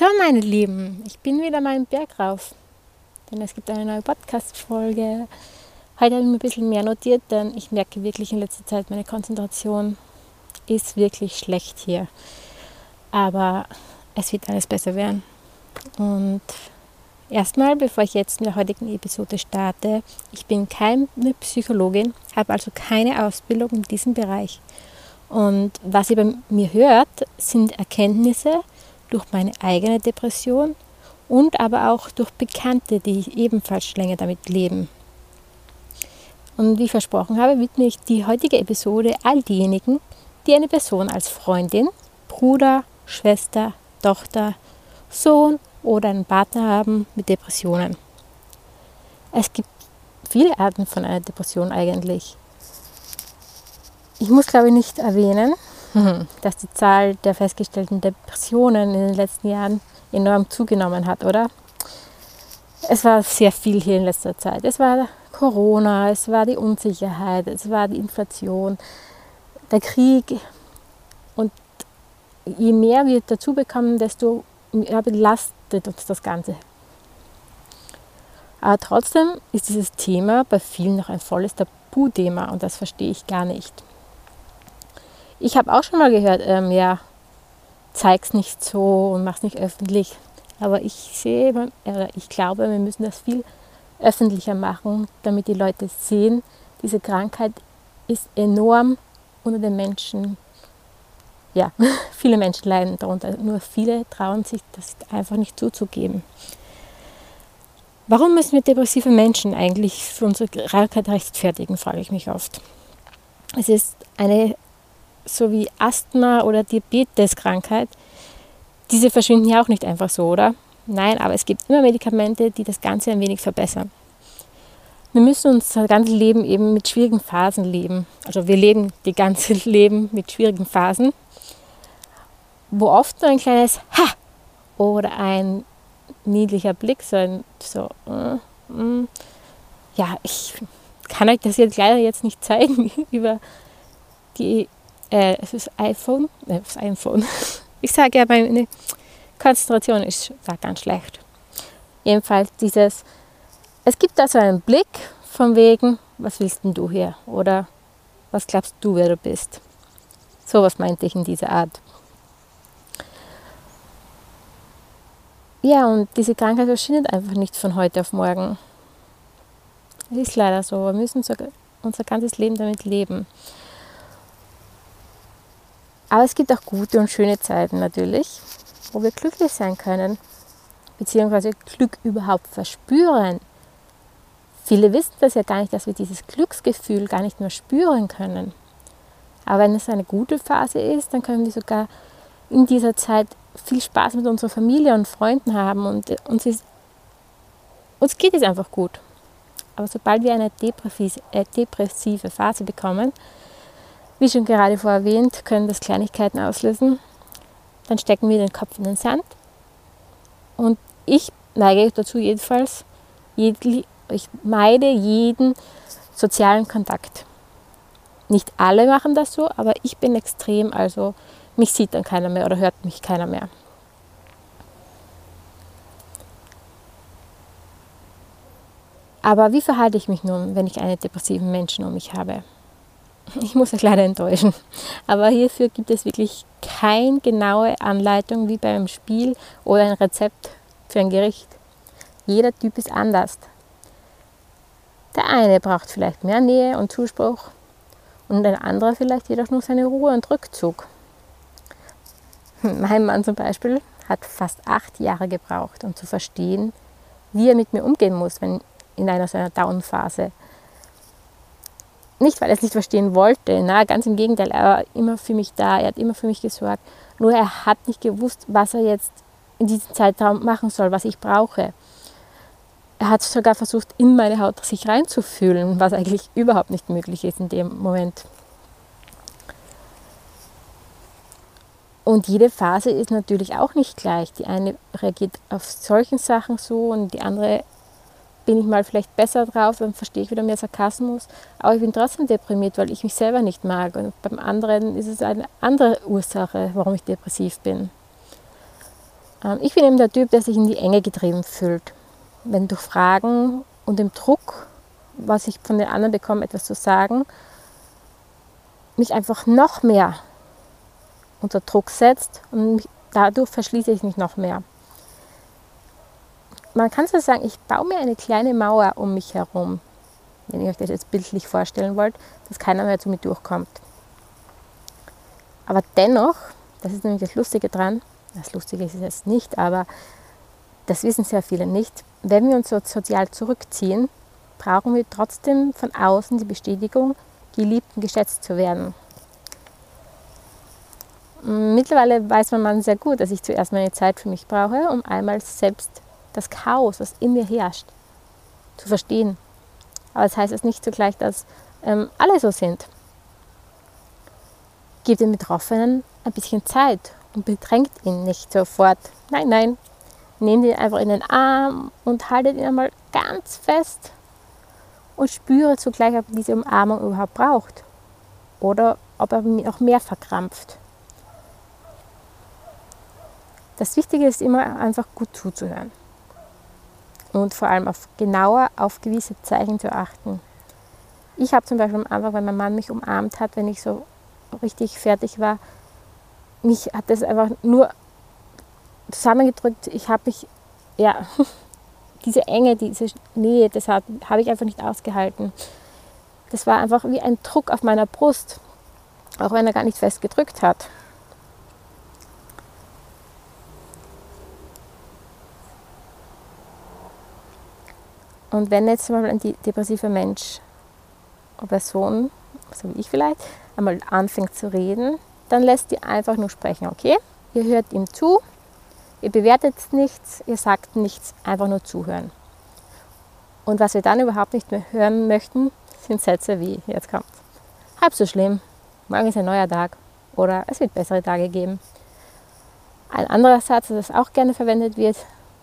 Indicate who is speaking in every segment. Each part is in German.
Speaker 1: So, meine Lieben, ich bin wieder mal im Berg rauf, denn es gibt eine neue Podcast-Folge. Heute habe ich mir ein bisschen mehr notiert, denn ich merke wirklich in letzter Zeit, meine Konzentration ist wirklich schlecht hier. Aber es wird alles besser werden. Und erstmal, bevor ich jetzt mit der heutigen Episode starte, ich bin keine Psychologin, habe also keine Ausbildung in diesem Bereich. Und was ihr bei mir hört, sind Erkenntnisse durch meine eigene Depression und aber auch durch Bekannte, die ebenfalls länger damit leben. Und wie versprochen habe, widme ich die heutige Episode all diejenigen, die eine Person als Freundin, Bruder, Schwester, Tochter, Sohn oder einen Partner haben mit Depressionen. Es gibt viele Arten von einer Depression eigentlich. Ich muss, glaube ich, nicht erwähnen, dass die Zahl der festgestellten Depressionen in den letzten Jahren enorm zugenommen hat, oder? Es war sehr viel hier in letzter Zeit. Es war Corona, es war die Unsicherheit, es war die Inflation, der Krieg. Und je mehr wir dazu bekommen, desto mehr belastet uns das Ganze. Aber trotzdem ist dieses Thema bei vielen noch ein volles Tabuthema und das verstehe ich gar nicht. Ich habe auch schon mal gehört, ähm, ja, zeig's nicht so und mach's nicht öffentlich. Aber ich sehe, oder ich glaube, wir müssen das viel öffentlicher machen, damit die Leute sehen, diese Krankheit ist enorm unter den Menschen. Ja, viele Menschen leiden darunter. Nur viele trauen sich das einfach nicht zuzugeben. Warum müssen wir depressive Menschen eigentlich für unsere Krankheit rechtfertigen, frage ich mich oft. Es ist eine so wie Asthma oder Diabeteskrankheit, diese verschwinden ja auch nicht einfach so, oder? Nein, aber es gibt immer Medikamente, die das Ganze ein wenig verbessern. Wir müssen unser ganzes Leben eben mit schwierigen Phasen leben. Also wir leben die ganze Leben mit schwierigen Phasen, wo oft nur ein kleines Ha oder ein niedlicher Blick, so ein so, äh, äh, ja, ich kann euch das jetzt leider jetzt nicht zeigen über die äh, es ist iPhone, äh, das iPhone. Ich sage ja, meine Konzentration ist ganz schlecht. Jedenfalls dieses, es gibt da so einen Blick von wegen, was willst denn du hier? Oder was glaubst du, wer du bist? So was meinte ich in dieser Art. Ja, und diese Krankheit verschwindet einfach nicht von heute auf morgen. Es ist leider so. Wir müssen unser ganzes Leben damit leben. Aber es gibt auch gute und schöne Zeiten natürlich, wo wir glücklich sein können, beziehungsweise Glück überhaupt verspüren. Viele wissen das ja gar nicht, dass wir dieses Glücksgefühl gar nicht mehr spüren können. Aber wenn es eine gute Phase ist, dann können wir sogar in dieser Zeit viel Spaß mit unserer Familie und Freunden haben und uns, ist, uns geht es einfach gut. Aber sobald wir eine äh, depressive Phase bekommen, wie schon gerade vorher erwähnt, können das Kleinigkeiten auslösen. Dann stecken wir den Kopf in den Sand. Und ich neige dazu jedenfalls, ich meide jeden sozialen Kontakt. Nicht alle machen das so, aber ich bin extrem, also mich sieht dann keiner mehr oder hört mich keiner mehr. Aber wie verhalte ich mich nun, wenn ich einen depressiven Menschen um mich habe? Ich muss euch leider enttäuschen. Aber hierfür gibt es wirklich keine genaue Anleitung wie beim Spiel oder ein Rezept für ein Gericht. Jeder Typ ist anders. Der eine braucht vielleicht mehr Nähe und Zuspruch und ein anderer vielleicht jedoch nur seine Ruhe und Rückzug. Mein Mann zum Beispiel hat fast acht Jahre gebraucht, um zu verstehen, wie er mit mir umgehen muss, wenn in einer seiner Down-Phase nicht, weil er es nicht verstehen wollte, na, ganz im Gegenteil, er war immer für mich da, er hat immer für mich gesorgt. Nur er hat nicht gewusst, was er jetzt in diesem Zeitraum machen soll, was ich brauche. Er hat sogar versucht, in meine Haut sich reinzufühlen, was eigentlich überhaupt nicht möglich ist in dem Moment. Und jede Phase ist natürlich auch nicht gleich. Die eine reagiert auf solchen Sachen so und die andere bin ich mal vielleicht besser drauf, dann verstehe ich wieder mehr Sarkasmus. Aber ich bin trotzdem deprimiert, weil ich mich selber nicht mag. Und beim anderen ist es eine andere Ursache, warum ich depressiv bin. Ähm, ich bin eben der Typ, der sich in die Enge getrieben fühlt. Wenn durch Fragen und dem Druck, was ich von den anderen bekomme, etwas zu sagen, mich einfach noch mehr unter Druck setzt und dadurch verschließe ich mich noch mehr. Man kann so sagen, ich baue mir eine kleine Mauer um mich herum, wenn ihr euch das jetzt bildlich vorstellen wollt, dass keiner mehr zu mir durchkommt. Aber dennoch, das ist nämlich das Lustige dran, das Lustige ist es nicht, aber das wissen sehr viele nicht, wenn wir uns so sozial zurückziehen, brauchen wir trotzdem von außen die Bestätigung, geliebt und geschätzt zu werden. Mittlerweile weiß man sehr gut, dass ich zuerst meine Zeit für mich brauche, um einmal selbst das Chaos, was in mir herrscht, zu verstehen. Aber das heißt jetzt nicht zugleich, dass ähm, alle so sind. Gebt den Betroffenen ein bisschen Zeit und bedrängt ihn nicht sofort. Nein, nein. Nehmt ihn einfach in den Arm und haltet ihn einmal ganz fest und spüre zugleich, ob er diese Umarmung überhaupt braucht oder ob er noch mehr verkrampft. Das Wichtige ist immer einfach gut zuzuhören und vor allem auf genauer auf gewisse Zeichen zu achten. Ich habe zum Beispiel am Anfang, wenn mein Mann mich umarmt hat, wenn ich so richtig fertig war, mich hat das einfach nur zusammengedrückt. Ich habe mich, ja, diese Enge, diese Nähe, das habe hab ich einfach nicht ausgehalten. Das war einfach wie ein Druck auf meiner Brust, auch wenn er gar nicht fest gedrückt hat. Und wenn jetzt mal ein depressiver Mensch oder Person, so wie ich vielleicht, einmal anfängt zu reden, dann lässt ihr einfach nur sprechen, okay? Ihr hört ihm zu, ihr bewertet nichts, ihr sagt nichts, einfach nur zuhören. Und was wir dann überhaupt nicht mehr hören möchten, sind Sätze wie, jetzt kommt, halb so schlimm, morgen ist ein neuer Tag oder es wird bessere Tage geben. Ein anderer Satz, das auch gerne verwendet wird,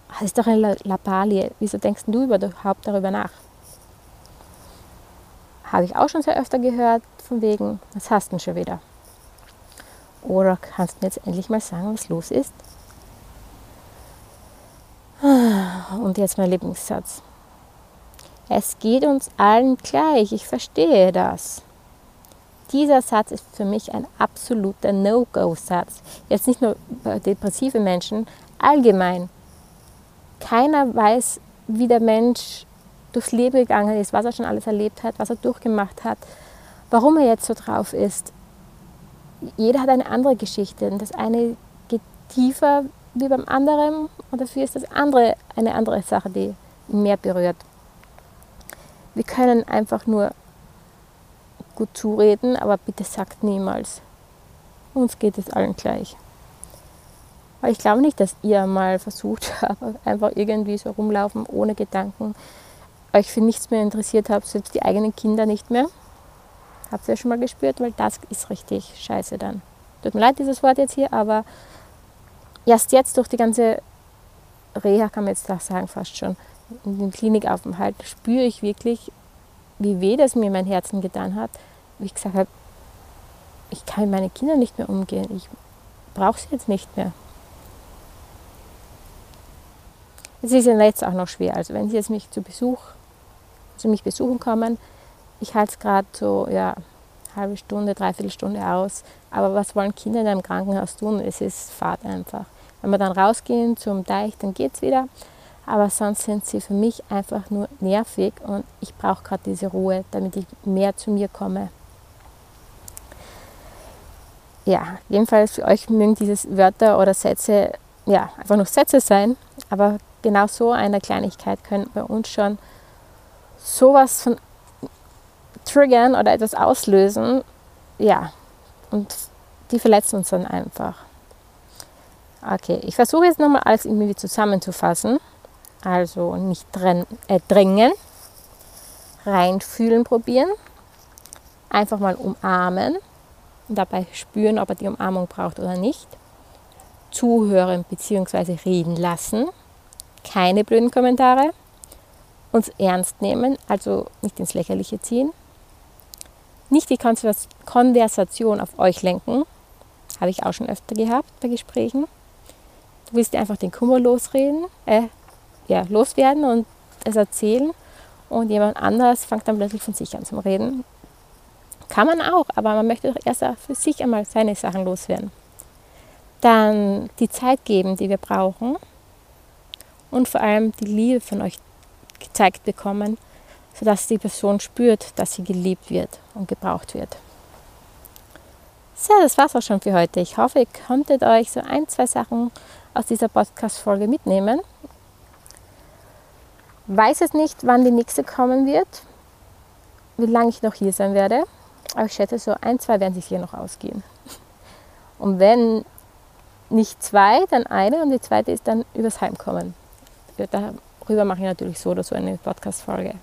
Speaker 1: das ist doch eine Lappalie. Wieso denkst du überhaupt darüber nach? Habe ich auch schon sehr öfter gehört, von wegen, was hast du denn schon wieder? Oder kannst du mir jetzt endlich mal sagen, was los ist? Und jetzt mein Lieblingssatz. Es geht uns allen gleich, ich verstehe das. Dieser Satz ist für mich ein absoluter No-Go-Satz. Jetzt nicht nur bei depressiven Menschen, allgemein. Keiner weiß, wie der Mensch durchs Leben gegangen ist, was er schon alles erlebt hat, was er durchgemacht hat, warum er jetzt so drauf ist. Jeder hat eine andere Geschichte und das eine geht tiefer wie beim anderen und dafür ist das andere eine andere Sache, die mehr berührt. Wir können einfach nur gut zureden, aber bitte sagt niemals, uns geht es allen gleich. Aber ich glaube nicht, dass ihr mal versucht habt, einfach irgendwie so rumlaufen ohne Gedanken, euch für nichts mehr interessiert habt, selbst die eigenen Kinder nicht mehr. Habt ihr ja schon mal gespürt, weil das ist richtig scheiße dann. Tut mir leid, dieses Wort jetzt hier, aber erst jetzt durch die ganze Reha, kann man jetzt auch sagen, fast schon, in dem Klinikaufenthalt, spüre ich wirklich, wie weh das mir mein Herzen getan hat. Wie ich gesagt habe, ich kann mit meinen Kindern nicht mehr umgehen. Ich brauche sie jetzt nicht mehr. Es ist ja jetzt auch noch schwer. Also wenn Sie jetzt mich zu Besuch, zu mich besuchen kommen, ich halte es gerade so, ja, halbe Stunde, dreiviertel Stunde aus. Aber was wollen Kinder in einem Krankenhaus tun? Es ist Fahrt einfach. Wenn wir dann rausgehen zum Teich, dann geht es wieder. Aber sonst sind sie für mich einfach nur nervig und ich brauche gerade diese Ruhe, damit ich mehr zu mir komme. Ja, jedenfalls für euch mögen diese Wörter oder Sätze ja einfach nur Sätze sein, aber genau so eine Kleinigkeit können bei uns schon sowas von triggern oder etwas auslösen. Ja, und die verletzen uns dann einfach. Okay, ich versuche jetzt nochmal alles irgendwie zusammenzufassen. Also nicht äh, drängen, reinfühlen probieren, einfach mal umarmen und dabei spüren, ob er die Umarmung braucht oder nicht. Zuhören bzw. reden lassen keine blöden Kommentare, uns ernst nehmen, also nicht ins Lächerliche ziehen, nicht die Konversation auf euch lenken, habe ich auch schon öfter gehabt bei Gesprächen, Du willst dir einfach den Kummer losreden, äh, ja, loswerden und es erzählen. Und jemand anders fängt dann plötzlich von sich an zu reden. Kann man auch, aber man möchte doch erst für sich einmal seine Sachen loswerden. Dann die Zeit geben, die wir brauchen und vor allem die Liebe von euch gezeigt bekommen, sodass die Person spürt, dass sie geliebt wird und gebraucht wird. So, das war's auch schon für heute. Ich hoffe, ihr konntet euch so ein, zwei Sachen aus dieser Podcast-Folge mitnehmen. Weiß es nicht, wann die nächste kommen wird, wie lange ich noch hier sein werde. Aber ich schätze, so ein, zwei werden sich hier noch ausgehen. Und wenn nicht zwei, dann eine und die zweite ist dann übers Heimkommen. Darüber mache ich natürlich so oder so eine Podcast-Folge.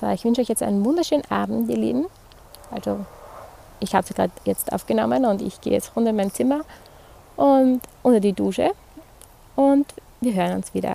Speaker 1: So, ich wünsche euch jetzt einen wunderschönen Abend, ihr Lieben. Also, ich habe sie gerade jetzt aufgenommen und ich gehe jetzt runter in mein Zimmer und unter die Dusche und wir hören uns wieder.